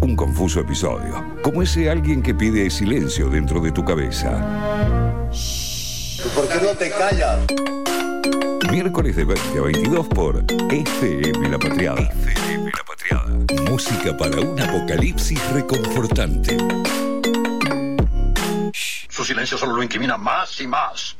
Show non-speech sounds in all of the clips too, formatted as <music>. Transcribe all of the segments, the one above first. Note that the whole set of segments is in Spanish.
un confuso episodio, como ese alguien que pide silencio dentro de tu cabeza. ¿Por qué no te callas? Miércoles de 20 a 22 por FM La Patriada. FM La Patriada. Música para un apocalipsis reconfortante. Su silencio solo lo incrimina más y más.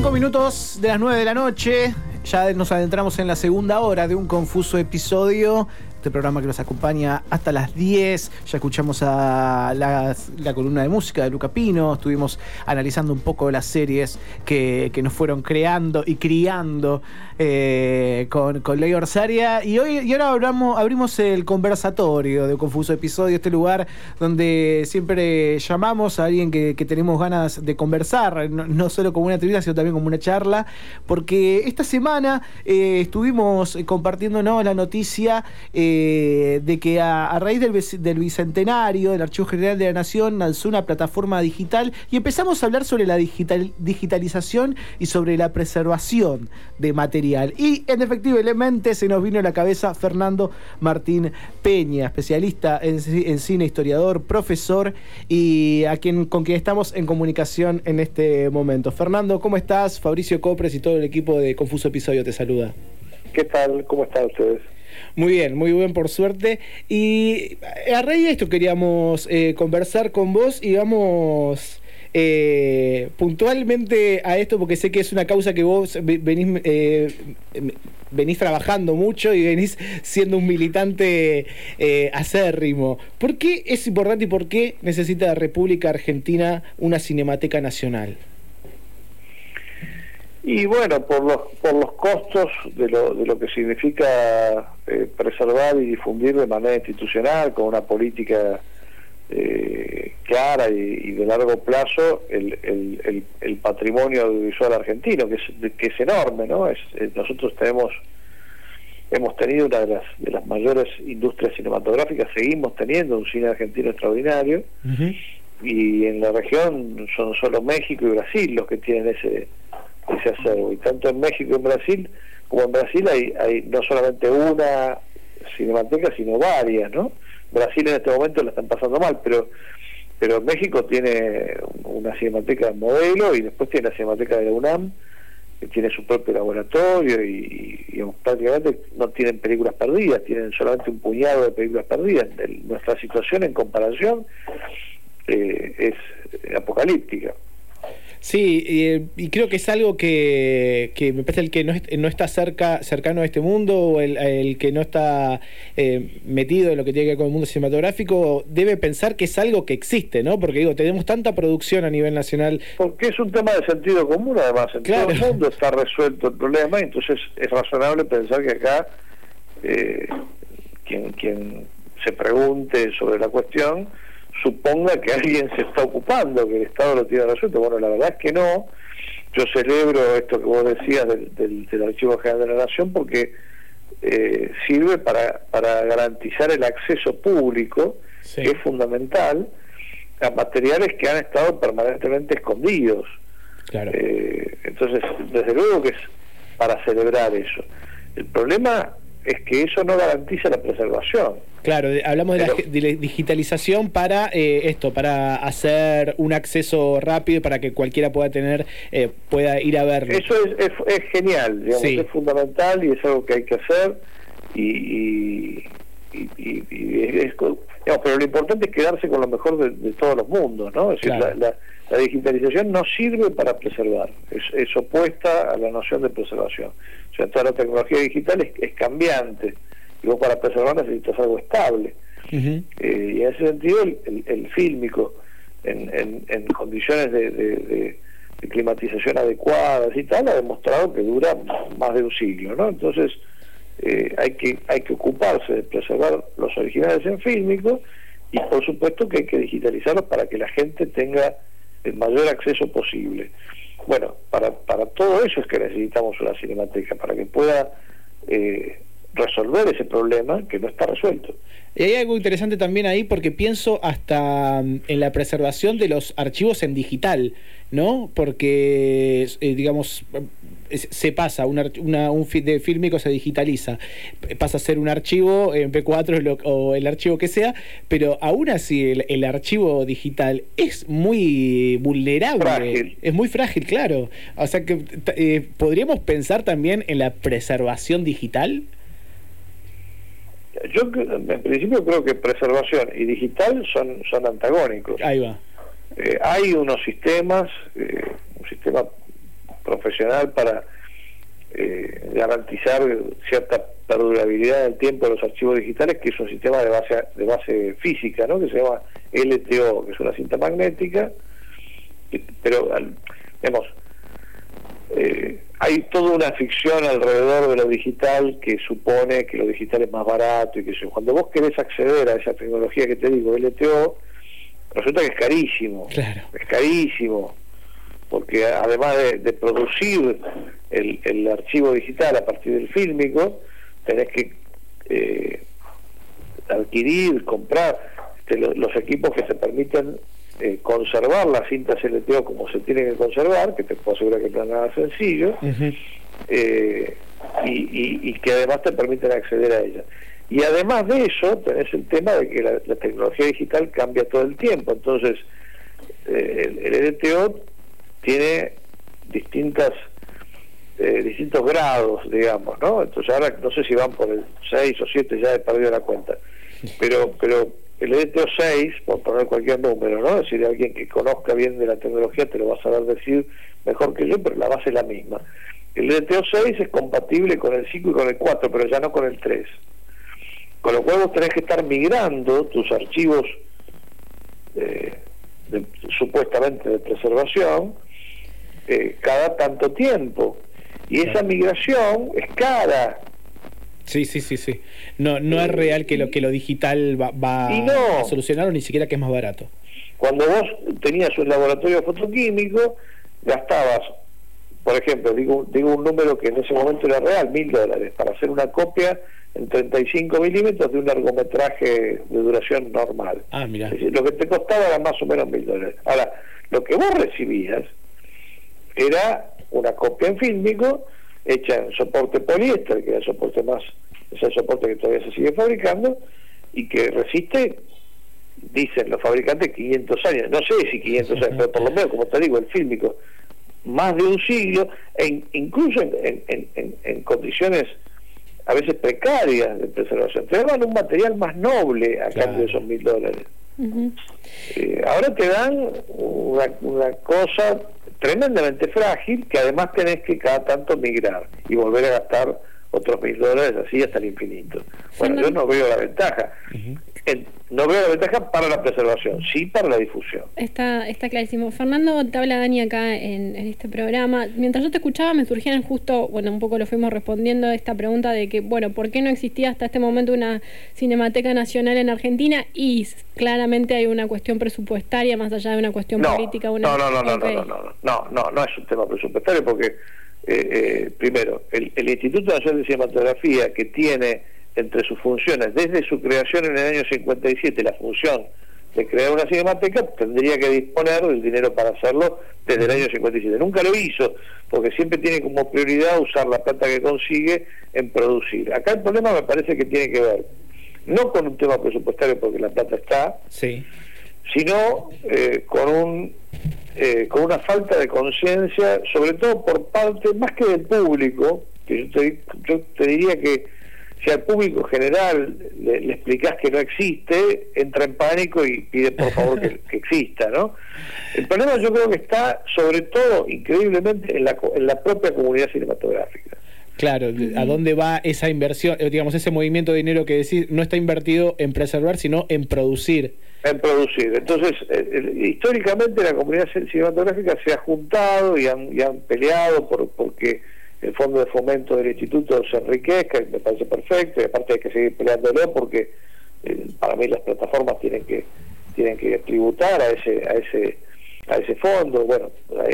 Cinco minutos de las nueve de la noche. Ya nos adentramos en la segunda hora de un confuso episodio este programa que nos acompaña hasta las 10. Ya escuchamos a la, columna de música de Luca Pino, estuvimos analizando un poco las series que, nos fueron creando y criando eh, con, con Ley Orsaria. Y hoy y ahora abrimos, abrimos el conversatorio de Confuso Episodio, este lugar donde siempre llamamos a alguien que, tenemos ganas de conversar, no, solo como una entrevista, sino también como una charla, porque esta semana eh, estuvimos compartiéndonos la noticia. Eh, eh, de que a, raíz del, bicentenario, el Archivo General de la Nación lanzó una plataforma digital y empezamos a hablar sobre la digitalización y sobre la preservación de material. Y en efectivamente se nos vino a la cabeza Fernando Martín Peña, especialista en, cine, historiador, profesor y a quien, con quien estamos en comunicación en este momento. Fernando, ¿cómo estás? Fabricio Copres y todo el equipo de Confuso Episodio te saluda. ¿Qué tal? ¿Cómo están ustedes? Muy bien, muy bien, por suerte. Y a raíz de esto queríamos eh, conversar con vos y vamos eh, puntualmente a esto, porque sé que es una causa que vos venís, eh, venís trabajando mucho y venís siendo un militante acérrimo. ¿Por qué es importante y por qué necesita la República Argentina una cinemateca nacional? Y bueno, por los, por los costos de lo, de lo que significa eh, preservar y difundir de manera institucional, con una política eh, clara y, de largo plazo, el, el, el, patrimonio audiovisual argentino, que es, que es enorme, ¿no? Es, eh, nosotros tenemos hemos tenido una de las, de las mayores industrias cinematográficas, seguimos teniendo un cine argentino extraordinario, y en la región son solo México y Brasil los que tienen ese ese acervo. Y tanto en México y en Brasil, como en Brasil hay, hay no solamente una cinemateca, sino varias, ¿no? Brasil en este momento la están pasando mal, pero pero México tiene una cinemateca modelo y después tiene la cinemateca de la UNAM, que tiene su propio laboratorio y, prácticamente no tienen películas perdidas, tienen solamente un puñado de películas perdidas. nuestra situación en comparación eh, es apocalíptica. Sí, y, creo que es algo que, me parece el que no, no, está cerca cercano a este mundo o el, que no está eh, metido en lo que tiene que ver con el mundo cinematográfico debe pensar que es algo que existe, ¿no? Porque digo, tenemos tanta producción a nivel nacional. Porque es un tema de sentido común, además. En todo el mundo está resuelto el problema, entonces es razonable pensar que acá eh, quien, quien se pregunte sobre la cuestión suponga que alguien se está ocupando, que el Estado lo tiene resuelto. Bueno, la verdad es que no. Yo celebro esto que vos decías del, del, Archivo General de la Nación porque eh, sirve para, para garantizar el acceso público, que es fundamental, a materiales que han estado permanentemente escondidos. Claro. Eh, entonces, desde luego que es para celebrar eso. El problema es que eso no garantiza la preservación. Claro, hablamos de, la, digitalización para eh, esto, para hacer un acceso rápido para que cualquiera pueda tener, eh, pueda ir a verlo. Eso es, es, genial, digamos, es fundamental y es algo que hay que hacer y, pero lo importante es quedarse con lo mejor de, todos los mundos, ¿no? Es decir, la, digitalización no sirve para preservar, es, es, opuesta a la noción de preservación. O sea, toda la tecnología digital es, es cambiante y vos para preservar necesitas algo estable. Eh, y en ese sentido el, el, fílmico en, en, condiciones de, de, climatización adecuadas y tal ha demostrado que dura más de un siglo, ¿no? Entonces eh, hay que hay que ocuparse de preservar los originales en fílmico y por supuesto que hay que digitalizarlos para que la gente tenga el mayor acceso posible. Bueno, para, para todo eso es que necesitamos una cinemateca, para que pueda eh, resolver ese problema que no está resuelto. Y hay algo interesante también ahí porque pienso hasta mm, en la preservación de los archivos en digital, ¿no? Porque, eh, digamos, se pasa, un, un de fílmico se digitaliza, pasa a ser un archivo en P4 o el archivo que sea, pero aún así el, archivo digital es muy vulnerable, es muy frágil, claro. O sea que eh, podríamos pensar también en la preservación digital. Yo en principio creo que preservación y digital son, son antagónicos. Ahí va. Eh, hay unos sistemas, eh, un sistema profesional para eh, garantizar cierta perdurabilidad del tiempo de los archivos digitales, que es un sistema de base de base física, ¿no? que se llama LTO, que es una cinta magnética, pero vemos eh, hay toda una ficción alrededor de lo digital que supone que lo digital es más barato y que cuando vos querés acceder a esa tecnología que te digo, LTO, resulta que es carísimo, es carísimo, porque además de, producir el, archivo digital a partir del fílmico, tenés que eh, adquirir, comprar este, los equipos que se permiten eh, conservar las cintas LTO como se tienen que conservar, que te puedo asegurar que no es nada sencillo, eh, y, que además te permiten acceder a ellas. Y además de eso, tenés el tema de que la, tecnología digital cambia todo el tiempo, entonces el, el LTO tiene distintas eh, distintos grados, digamos, ¿no? Entonces ahora no sé si van por el 6 o 7, ya he perdido la cuenta, pero pero el ETO 6, por poner cualquier número, ¿no? Es decir, alguien que conozca bien de la tecnología te lo va a saber decir mejor que yo, pero la base es la misma. El ETO 6 es compatible con el 5 y con el 4, pero ya no con el 3. Con lo cual vos tenés que estar migrando tus archivos eh, supuestamente de preservación eh, cada tanto tiempo. Y esa migración es cara. Sí, sí, sí, sí. No, no es real que lo que lo digital va, va a solucionarlo, ni siquiera que es más barato. Cuando vos tenías un laboratorio fotoquímico, gastabas, por ejemplo, digo, digo un número que en ese momento era real, mil dólares, para hacer una copia en 35 milímetros de un largometraje de duración normal. Ah, mira. lo que te costaba era más o menos mil dólares. Ahora, lo que vos recibías era una copia en fílmico hecha en soporte poliéster, que es el soporte más, es el soporte que todavía se sigue fabricando y que resiste, dicen los fabricantes, 500 años. No sé si 500 años, pero por lo menos, como te digo, el fílmico, más de un siglo, e incluso en, en, en condiciones a veces precarias de preservación. Te daban un material más noble a cambio de esos mil dólares. Eh, ahora te dan una, una, cosa tremendamente frágil que además tenés que cada tanto migrar y volver a gastar otros mil dólares así hasta el infinito. Bueno, yo no veo la ventaja no veo la ventaja para la preservación, sí para la difusión. Está, está clarísimo. Fernando, te habla Dani acá en, en, este programa. Mientras yo te escuchaba me surgían justo, bueno, un poco lo fuimos respondiendo esta pregunta de que, bueno, ¿por qué no existía hasta este momento una Cinemateca Nacional en Argentina? Y claramente hay una cuestión presupuestaria más allá de una cuestión política. Una... No, no, no, okay. no, no, no, no, no, no, es un tema presupuestario porque, eh, eh, primero, el, el Instituto Nacional de Cinematografía que tiene entre sus funciones desde su creación en el año 57, la función de crear una cinemateca, tendría que disponer del dinero para hacerlo desde el año 57. Nunca lo hizo, porque siempre tiene como prioridad usar la plata que consigue en producir. Acá el problema me parece que tiene que ver no con un tema presupuestario, porque la plata está, sí. sino eh, con un eh, con una falta de conciencia, sobre todo por parte, más que del público, que yo te, yo te diría que si al público general le, le, explicás que no existe, entra en pánico y pide por favor que, exista, ¿no? El problema yo creo que está sobre todo, increíblemente, en la, en la propia comunidad cinematográfica. Claro, ¿a dónde va esa inversión? Eh, digamos, ese movimiento de dinero que decís no está invertido en preservar, sino en producir. En producir. Entonces, eh, eh, históricamente la comunidad cinematográfica se ha juntado y han, y han peleado por porque el fondo de fomento del instituto se enriquezca, me parece perfecto, y aparte hay que seguir peleándolo porque eh, para mí las plataformas tienen que tienen que tributar a ese a ese a ese fondo, bueno,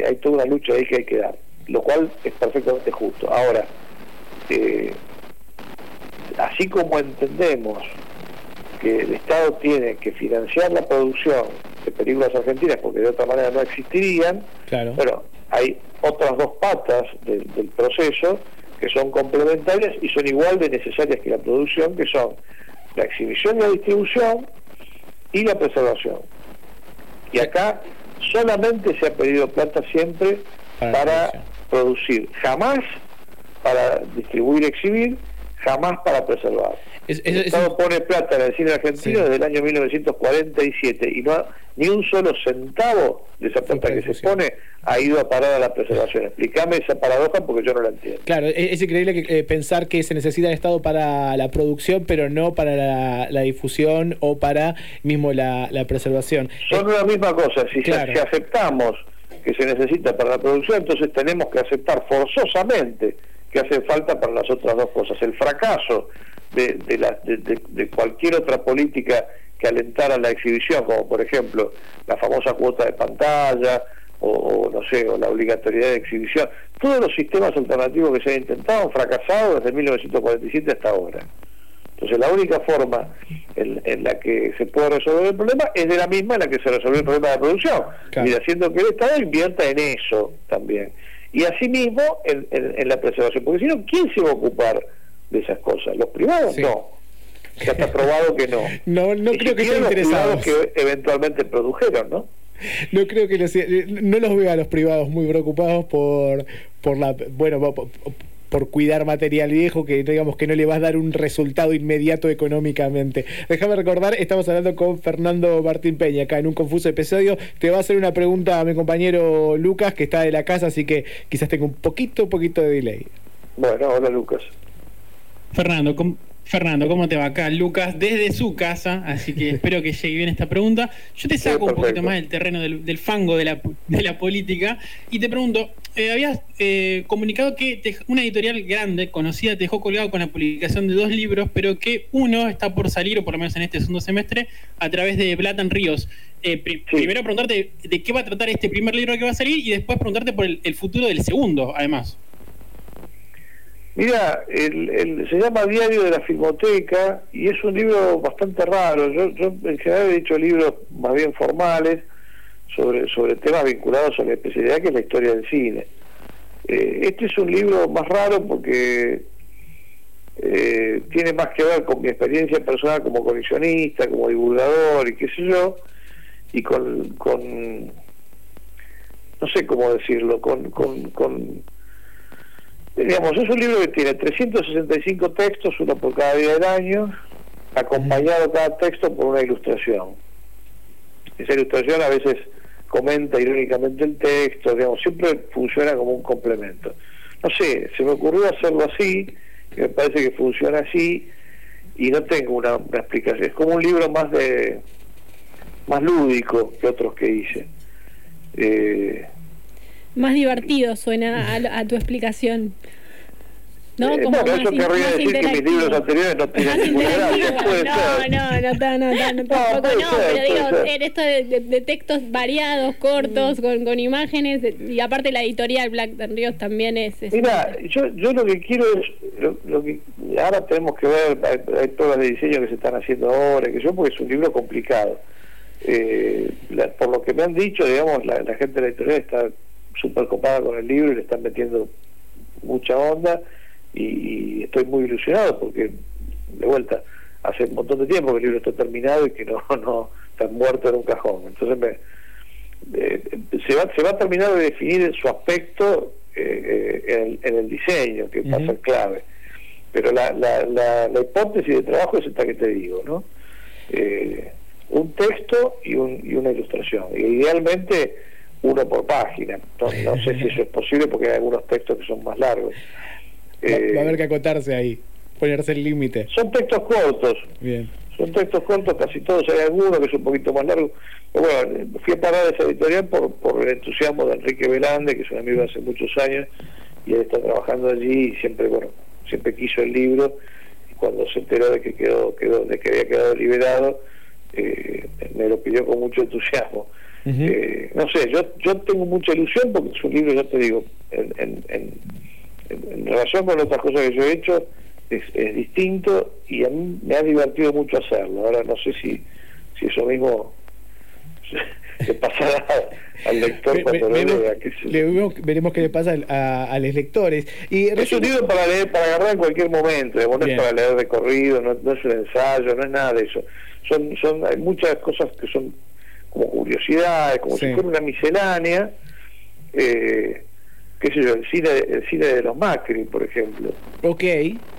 hay, toda una lucha ahí que hay que dar, lo cual es perfectamente justo. Ahora, eh, así como entendemos que el Estado tiene que financiar la producción de películas argentinas porque de otra manera no existirían, claro. bueno, hay otras dos patas del, del proceso que son complementarias y son igual de necesarias que la producción, que son la exhibición y la distribución y la preservación. Y acá solamente se ha pedido plata siempre Para producir, jamás para distribuir y exhibir, jamás para preservar. Es- es- el es Estado pone plata en el cine argentino Sí. desde el año 1947 y no ha- ni un solo centavo de esa plata que se pone ha ido a parar a la preservación. Explícame esa paradoja porque yo no la entiendo. Claro, es, es increíble que, eh, pensar que se necesita el Estado para la producción, pero no para la, la difusión o para mismo la, la preservación. Son una misma cosa. Si, Claro. si aceptamos que se necesita para la producción, entonces tenemos que aceptar forzosamente que hace falta para las otras dos cosas. El fracaso de, de, la- de- cualquier otra política que alentara la exhibición, como por ejemplo la famosa cuota de pantalla o, o, no sé, o la obligatoriedad de exhibición. Todos los sistemas alternativos que se han intentado han fracasado desde 1947 hasta ahora. Entonces la única forma en, en la que se puede resolver el problema es de la misma en la que se resolvió el problema de la producción. Claro. Y haciendo que el Estado invierta en eso también. Y asimismo en, en- en la preservación. Porque si no, ¿quién se va a ocupar de esas cosas? ¿Los privados? Sí. No. Ya está probado que no. <laughs> No, no creo que estén los privados interesados. que eventualmente produjeron, ¿no? No creo que los, no los veo a los privados muy preocupados por, por la bueno por, por cuidar material viejo que digamos que no le vas a dar un resultado inmediato económicamente. Déjame recordar, estamos hablando con Fernando Martín Peña acá en un confuso episodio. Te va a hacer una pregunta a mi compañero Lucas que está de la casa, así que quizás tenga un poquito, poquito de delay. Bueno, hola Lucas. Fernando, ¿cómo, Fernando, ¿cómo te va acá? Lucas, desde su casa, así que <laughs> espero que llegue bien esta pregunta. Yo te Sí, saco un poquito más del terreno del, del fango de la, de la política y te pregunto, eh, habías eh, comunicado que te- una editorial grande, conocida, te dejó colgado con la publicación de dos libros, pero que uno está por salir, o por lo menos en este segundo semestre, a través de Blatan Ríos. Eh, pri- Sí. Primero preguntarte de qué va a tratar este primer libro que va a salir y después preguntarte por el, el futuro del segundo, además. Mira, el, el- se llama Diario de la Filmoteca y es un libro bastante raro. Yo, yo en general he hecho libros más bien formales sobre, sobre temas vinculados a la especialidad que es la historia del cine. Eh, este es un libro más raro porque eh, tiene más que ver con mi experiencia personal como coleccionista, como divulgador y qué sé yo, y con, con no sé cómo decirlo, con, con, con digamos, es un libro que tiene 365 textos, uno por cada día del año, acompañado cada texto por una ilustración. Esa ilustración a veces comenta irónicamente el texto, digamos, siempre funciona como un complemento. No sé, se me ocurrió hacerlo así, y me parece que funciona así, y no tengo una, explicación. Es como un libro más de más lúdico que otros que hice. Eh, Más divertido suena a tu explicación. ¿No? Eh, Como bueno, in- querría decir que mis libros anteriores no tienen ninguna gracia. Puede no, ser. no, no, no, no, no, tampoco no, ser, pero digo, ser. en esto de, de- de textos variados, cortos, con, con imágenes, y aparte la editorial Black Ríos también es... es- Mira, yo, yo lo que quiero es, lo, lo que ahora tenemos que ver, hay, hay pruebas de diseño que se están haciendo ahora, que yo, porque es un libro complicado. Eh, la- por lo que me han dicho, digamos, la, la gente de la editorial está súper copada con el libro y le están metiendo mucha onda y, y estoy muy ilusionado porque, de vuelta, hace un montón de tiempo que el libro está terminado y que no, <laughs> no está muerto en un cajón. Entonces me, eh, se va se va a terminar de definir su aspecto eh, eh, en, el, en el diseño que va a ser clave. Pero la, la, la, la hipótesis de trabajo es esta que te digo no Eh, un texto y, un, y una ilustración. Y idealmente uno por página. No, no sé si eso es posible porque hay algunos textos que son más largos Va, va a Eh, haber que acotarse ahí, ponerse el límite. son textos cortos Bien. son textos cortos, casi todos, hay algunos que es un poquito más largo. Pero bueno, fui a parar esa editorial por, por el entusiasmo de Enrique Velande, que es un amigo de hace muchos años, y él está trabajando allí y siempre, bueno, siempre quiso el libro, y cuando se enteró de que quedó, quedó de que había quedado liberado, eh, me lo pidió con mucho entusiasmo. Eh, no sé, yo yo tengo mucha ilusión porque es un libro, ya te digo, en, en, en, en- relación con otras cosas que yo he hecho, es, es distinto y a mí me ha divertido mucho hacerlo. Ahora no sé si, si eso mismo <laughs> le pasará al lector cuando lo lea. veremos, qué le pasa a, los lectores. Y es un libro para leer, para agarrar en cualquier momento, no es para leer de corrido, no, es un ensayo, no es nada de eso. Son, son, hay muchas cosas que son como curiosidades, como si fuera una miscelánea. Eh, qué sé yo, el cine, el cine de los Macri, por ejemplo. Ok,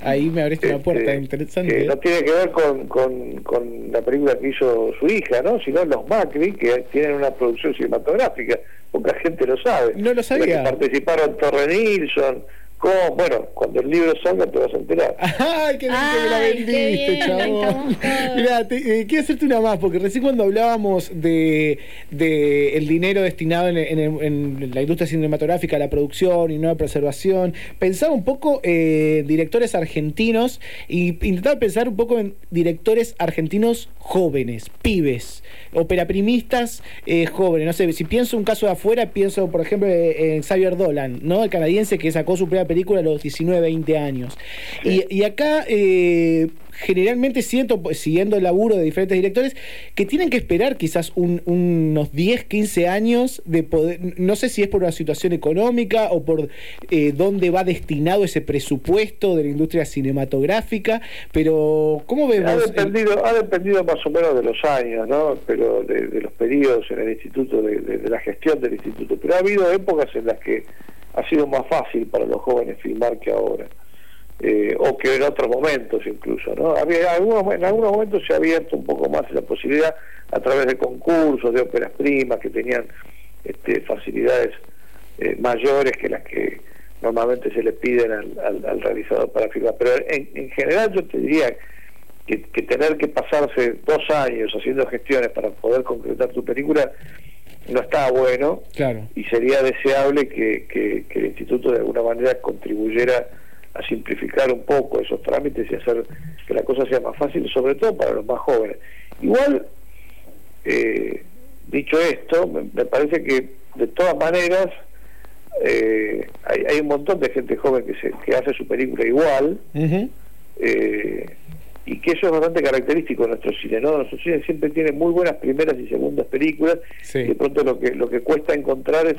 ahí me abriste una puerta este, interesante. no tiene que ver con, con, con, la película que hizo su hija, ¿no? Sino los Macri, que tienen una producción cinematográfica, poca gente lo sabe. No lo sabía. participaron Torre Nilsson, ¿Cómo? Bueno, cuando el libro salga te vas a enterar. <laughs> ¡Ay, qué bien que la vendiste, chabón! Mirá, eh, quiero hacerte una más, porque recién cuando hablábamos de, de el dinero destinado en, en, la industria cinematográfica, la producción y nueva preservación, pensaba un poco en eh, directores argentinos y intentaba pensar un poco en directores argentinos jóvenes, pibes, operaprimistas eh, jóvenes. No sé, si pienso un caso de afuera, pienso, por ejemplo, en Xavier Dolan, ¿no? El canadiense que sacó su primera película a los 19, 20 años. Y, acá eh, generalmente siento, pues, siguiendo el laburo de diferentes directores, que tienen que esperar quizás unos 10, 15 años de poder, no sé si es por una situación económica o por eh, dónde va destinado ese presupuesto de la industria cinematográfica, pero ¿cómo vemos? Ha dependido, ha dependido más o menos de los años, ¿no? Pero de, los periodos en el instituto, de la gestión del instituto, pero ha habido épocas en las que ha sido más fácil para los jóvenes filmar que ahora. Eh, o que en otros momentos incluso, ¿no? Había, algunos, en algunos momentos se ha abierto un poco más la posibilidad a través de concursos, de óperas primas que tenían este, facilidades eh, mayores que las que normalmente se le piden al, al, realizador para filmar. Pero en, general yo te diría que, tener que pasarse dos años haciendo gestiones para poder concretar tu película no está bueno claro. y sería deseable que, que, el instituto de alguna manera contribuyera a simplificar un poco esos trámites y hacer que la cosa sea más fácil, sobre todo para los más jóvenes. Igual, eh, dicho esto, me, parece que de todas maneras eh, hay, hay, un montón de gente joven que, se, que hace su película igual y que eso es bastante característico de nuestro cine, ¿no? Nuestro cine siempre tiene muy buenas primeras y segundas películas y de pronto lo que lo que cuesta encontrar es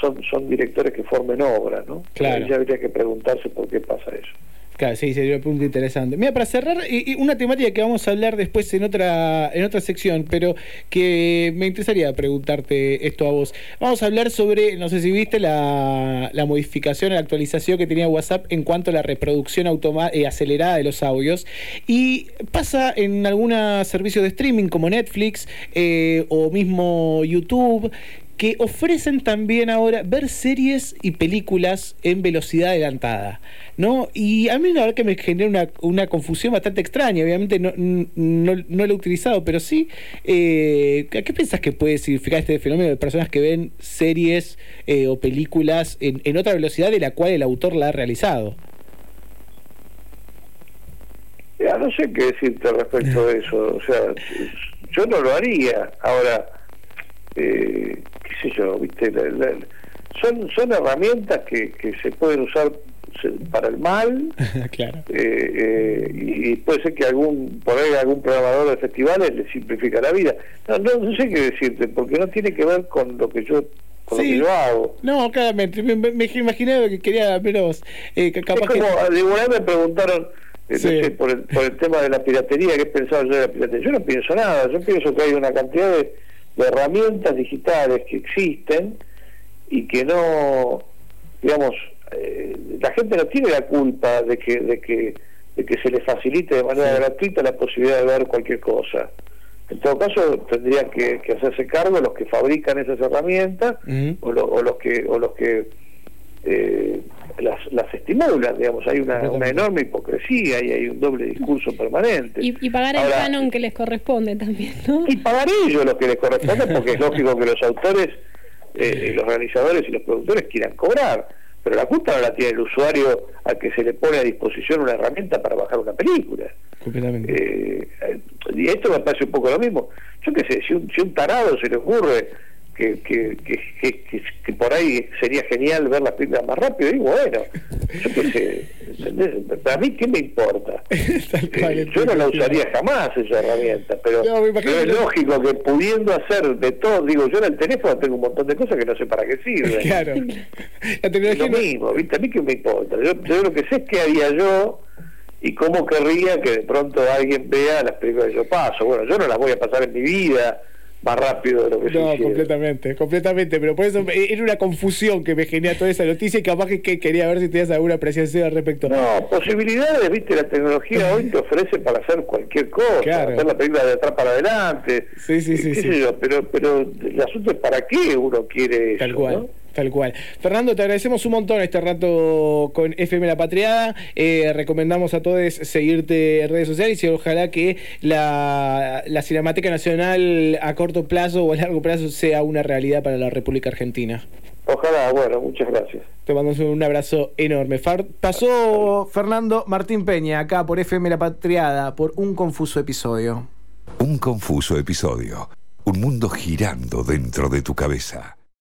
son son directores que formen obra, ¿no? Claro. ya habría que preguntarse por qué pasa eso. Claro, sí, sería un punto interesante. Mira, para cerrar, y, una temática que vamos a hablar después en otra, en otra sección, pero que me interesaría preguntarte esto a vos. Vamos a hablar sobre, no sé si viste la, la modificación, la actualización que tenía WhatsApp en cuanto a la reproducción eh, acelerada de los audios. Y pasa en algunos servicios de streaming como Netflix eh, o mismo YouTube que ofrecen también ahora ver series y películas en velocidad adelantada, ¿no? Y a mí la verdad que me genera una, una confusión bastante extraña, obviamente no, no, lo he utilizado, pero sí, eh, ¿a qué piensas que puede significar este fenómeno de personas que ven series eh, o películas en, en otra velocidad de la cual el autor la ha realizado? Ya, no sé qué decirte respecto de eso, o sea, yo no lo haría. Ahora, eh, qué sé yo, ¿viste? son, son herramientas que, que se pueden usar para el mal <laughs> claro. Eh, eh, y puede ser que algún por ahí algún programador de festivales le simplifica la vida no, no, sé qué decirte porque no tiene que ver con lo que yo con lo que yo hago no claramente me, me, imaginé que quería menos eh, capaz es como que... me preguntaron eh, por, el, por el tema de la piratería qué pensaba yo de la piratería yo no pienso nada yo pienso que hay una cantidad de de herramientas digitales que existen y que no, digamos, eh, la gente no tiene la culpa de que, de que, de que se le facilite de manera gratuita la posibilidad de ver cualquier cosa. En todo caso, tendrían que, hacerse cargo los que fabrican esas herramientas o, o, los que o los que eh, las, las estimulan, digamos, hay una, una, enorme hipocresía y hay un doble discurso permanente. Y, pagar el canon que les corresponde también, ¿no? Y pagar ellos lo que les corresponde, porque es lógico que los autores, eh, los realizadores y los productores quieran cobrar, pero la culpa no la tiene el usuario al que se le pone a disposición una herramienta para bajar una película. Eh, y esto me parece un poco lo mismo. Yo qué sé, si un, si un tarado se le ocurre que, que, que, que, por ahí sería genial ver las películas más rápido, y bueno, yo qué sé, ¿entendés? Para mí, ¿qué me importa? <laughs> Eh, yo no la usaría jamás esa herramienta, pero, No, pero es que lógico que pudiendo hacer de todo, digo, yo en el teléfono tengo un montón de cosas que no sé para qué sirven. <laughs> Claro. La Es tecnología lo mismo, ¿viste? A mí qué me importa. Yo, yo lo que sé es qué haría yo y cómo querría que de pronto alguien vea las películas que yo paso. Bueno, yo no las voy a pasar en mi vida más rápido de lo que No, completamente, completamente, pero por eso eh, era una confusión que me genera toda esa noticia y capaz que, que quería ver si tenías alguna apreciación al respecto. No, posibilidades, viste, la tecnología <laughs> hoy te ofrece para hacer cualquier cosa, Claro. hacer la película de atrás para adelante, Sí, sí, sí, qué sí. sé yo, pero, pero el asunto es para qué uno quiere Tal eso, cual. ¿no? Tal cual. Fernando, te agradecemos un montón este rato con FM La Patriada. Eh, recomendamos a todos seguirte en redes sociales y ojalá que la, la Cinemateca Nacional a corto plazo o a largo plazo sea una realidad para la República Argentina. Ojalá, bueno, muchas gracias. Te mando un abrazo enorme. Far- pasó Fernando Martín Peña acá por FM La Patriada por un confuso episodio. Un confuso episodio. Un mundo girando dentro de tu cabeza.